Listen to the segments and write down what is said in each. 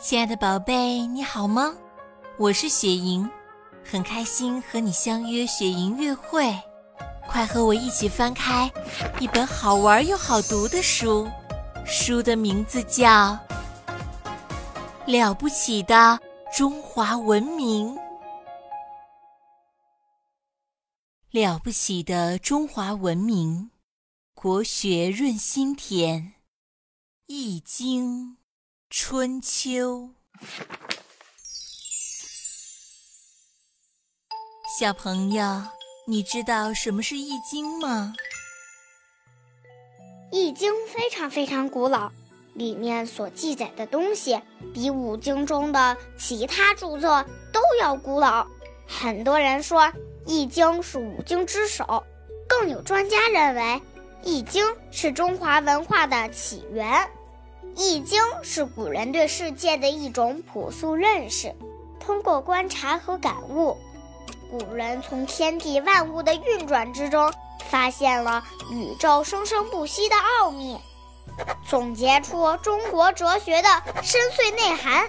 亲爱的宝贝，你好吗？我是雪莹，很开心和你相约雪莹乐会。快和我一起翻开一本好玩又好读的书，书的名字叫《了不起的中华文明》。了不起的中华文明，国学润心田，《易经》春秋。小朋友，你知道什么是《易经》吗？《易经》非常非常古老，里面所记载的东西比五经中的其他著作都要古老。很多人说《易经》是五经之首，更有专家认为《易经》是中华文化的起源，《易经》是古人对世界的一种朴素认识，通过观察和感悟。古人从天地万物的运转之中，发现了宇宙生生不息的奥秘，总结出中国哲学的深邃内涵。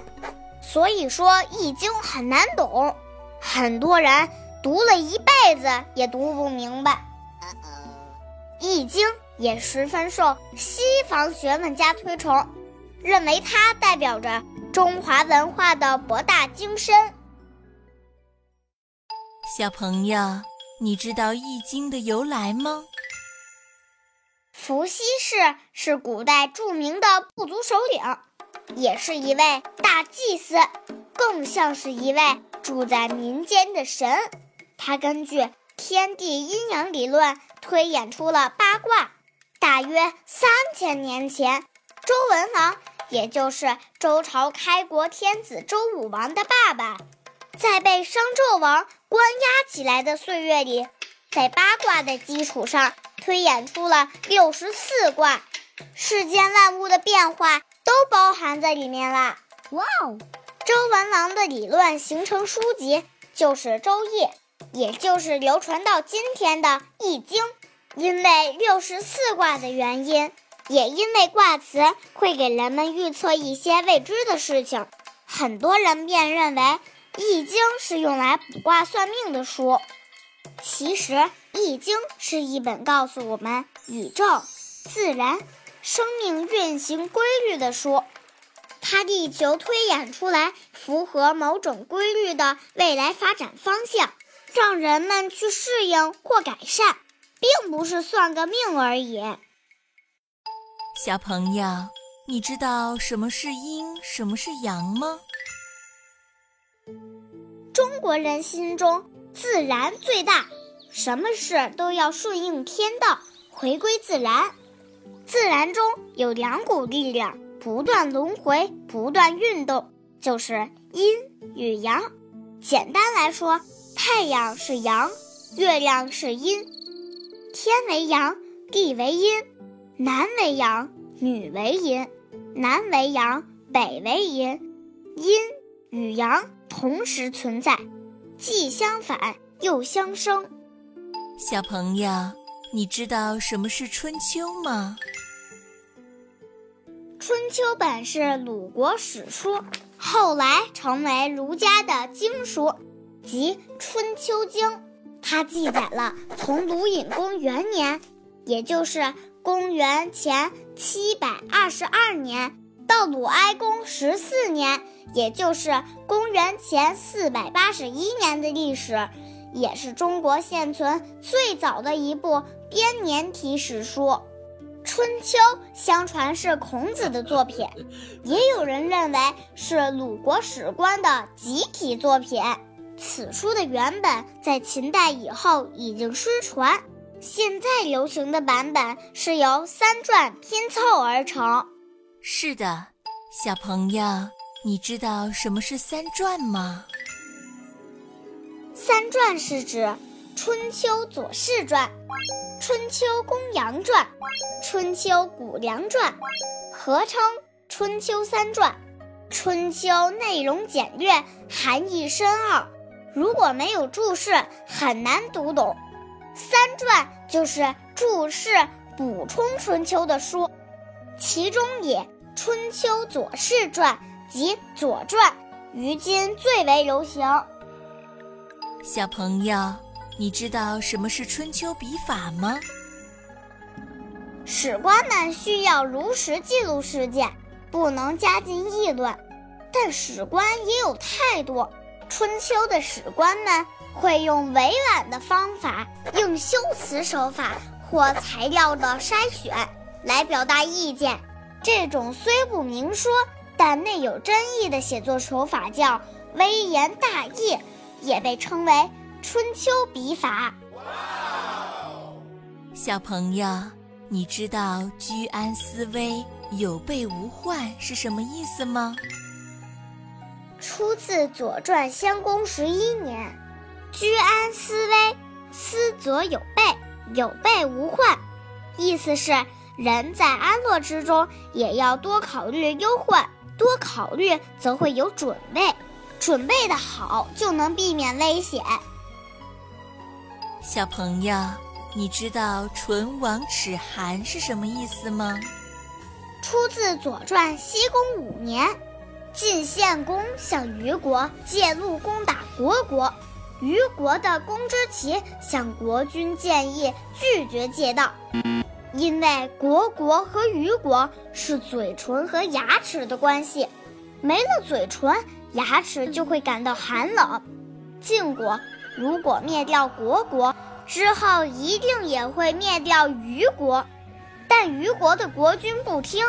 所以说，《易经》很难懂，很多人读了一辈子也读不明白。《易经》也十分受西方学问家推崇，认为它代表着中华文化的博大精深。小朋友，你知道《易经》的由来吗？伏羲氏是古代著名的部族首领，也是一位大祭司，更像是一位住在民间的神。他根据天地阴阳理论推演出了八卦。大约三千年前，周文王，也就是周朝开国天子周武王的爸爸。在被商纣王关押起来的岁月里，在八卦的基础上推演出了六十四卦，世间万物的变化都包含在里面啦！哇哦！周文王的理论形成书籍就是《周易》，也就是流传到今天的《易经》。因为六十四卦的原因，也因为卦辞会给人们预测一些未知的事情，很多人便认为。《易经》是用来卜卦算命的书，其实《易经》是一本告诉我们宇宙、自然、生命运行规律的书。它力求推演出来符合某种规律的未来发展方向，让人们去适应或改善，并不是算个命而已。小朋友，你知道什么是阴，什么是阳吗？中国人心中自然最大，什么事都要顺应天道，回归自然。自然中有两股力量，不断轮回，不断运动，就是阴与阳。简单来说，太阳是阳，月亮是阴，天为阳，地为阴，男为阳，女为阴，南为阳，北为阴，阴与阳。同时存在，既相反又相生。小朋友，你知道什么是春秋吗？春秋本是鲁国史书，后来成为儒家的经书，即《春秋经》。它记载了从鲁隐公元年，也就是公元前七百二十二年，到鲁哀公十四年。也就是公元前四百八十一年的历史，也是中国现存最早的一部编年体史书。《春秋》相传是孔子的作品，也有人认为是鲁国史官的集体作品。此书的原本在秦代以后已经失传，现在流行的版本是由三传拼凑而成。是的，小朋友。你知道什么是三传吗？三传是指《春秋左氏传》《春秋公羊传》《春秋谷梁传》，合称《春秋三传》。春秋内容简略，含义深奥，如果没有注释，很难读懂。三传就是注释补充春秋的书，其中也《春秋左氏传》。及《左传》，于今最为流行。小朋友，你知道什么是春秋笔法吗？史官们需要如实记录事件，不能加进议论。但史官也有态度，春秋的史官们会用委婉的方法，用修辞手法或材料的筛选来表达意见。这种虽不明说，但内有真意的写作手法叫微言大义，也被称为春秋笔法。小朋友，你知道“居安思危，有备无患”是什么意思吗？出自《左传》襄公十一年，“居安思危，思则有备，有备无患”，意思是人在安乐之中也要多考虑忧患，多考虑则会有准备，准备的好就能避免危险。小朋友，你知道“唇亡齿寒”是什么意思吗？出自《左传》西公五年。晋献公向虞国借路攻打虢国，虞国的公之奇向国君建议拒绝借道，因为虢国和虞国是嘴唇和牙齿的关系，没了嘴唇，牙齿就会感到寒冷。晋国如果灭掉虢国之后，一定也会灭掉虞国，但虞国的国君不听。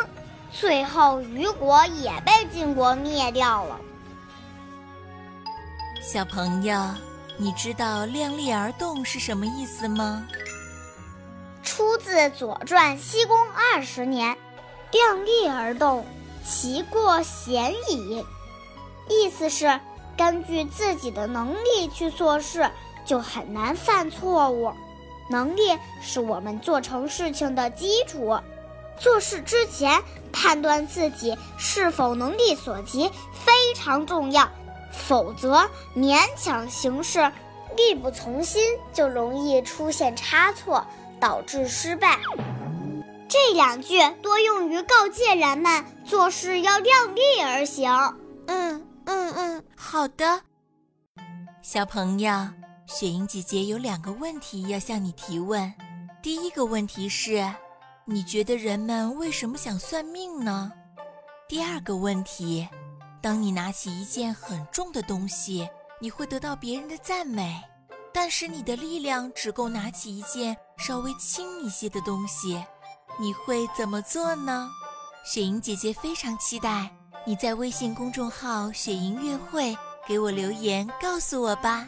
最后，虞国也被晋国灭掉了。小朋友，你知道“量力而动”是什么意思吗？出自《左传》西公二十年，“量力而动，其过鲜矣。”意思是根据自己的能力去做事，就很难犯错误。能力是我们做成事情的基础。做事之前，判断自己是否能力所及非常重要，否则勉强行事、力不从心，就容易出现差错，导致失败。这两句多用于告诫人们做事要量力而行。嗯嗯嗯，好的。小朋友，雪莹姐姐有两个问题要向你提问。第一个问题是。你觉得人们为什么想算命呢？第二个问题，当你拿起一件很重的东西，你会得到别人的赞美，但是你的力量只够拿起一件稍微轻一些的东西，你会怎么做呢？雪莹姐姐非常期待你在微信公众号“雪莹乐会”给我留言，告诉我吧。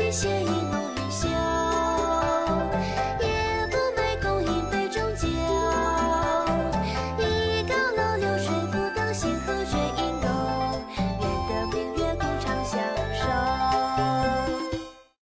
谢谢。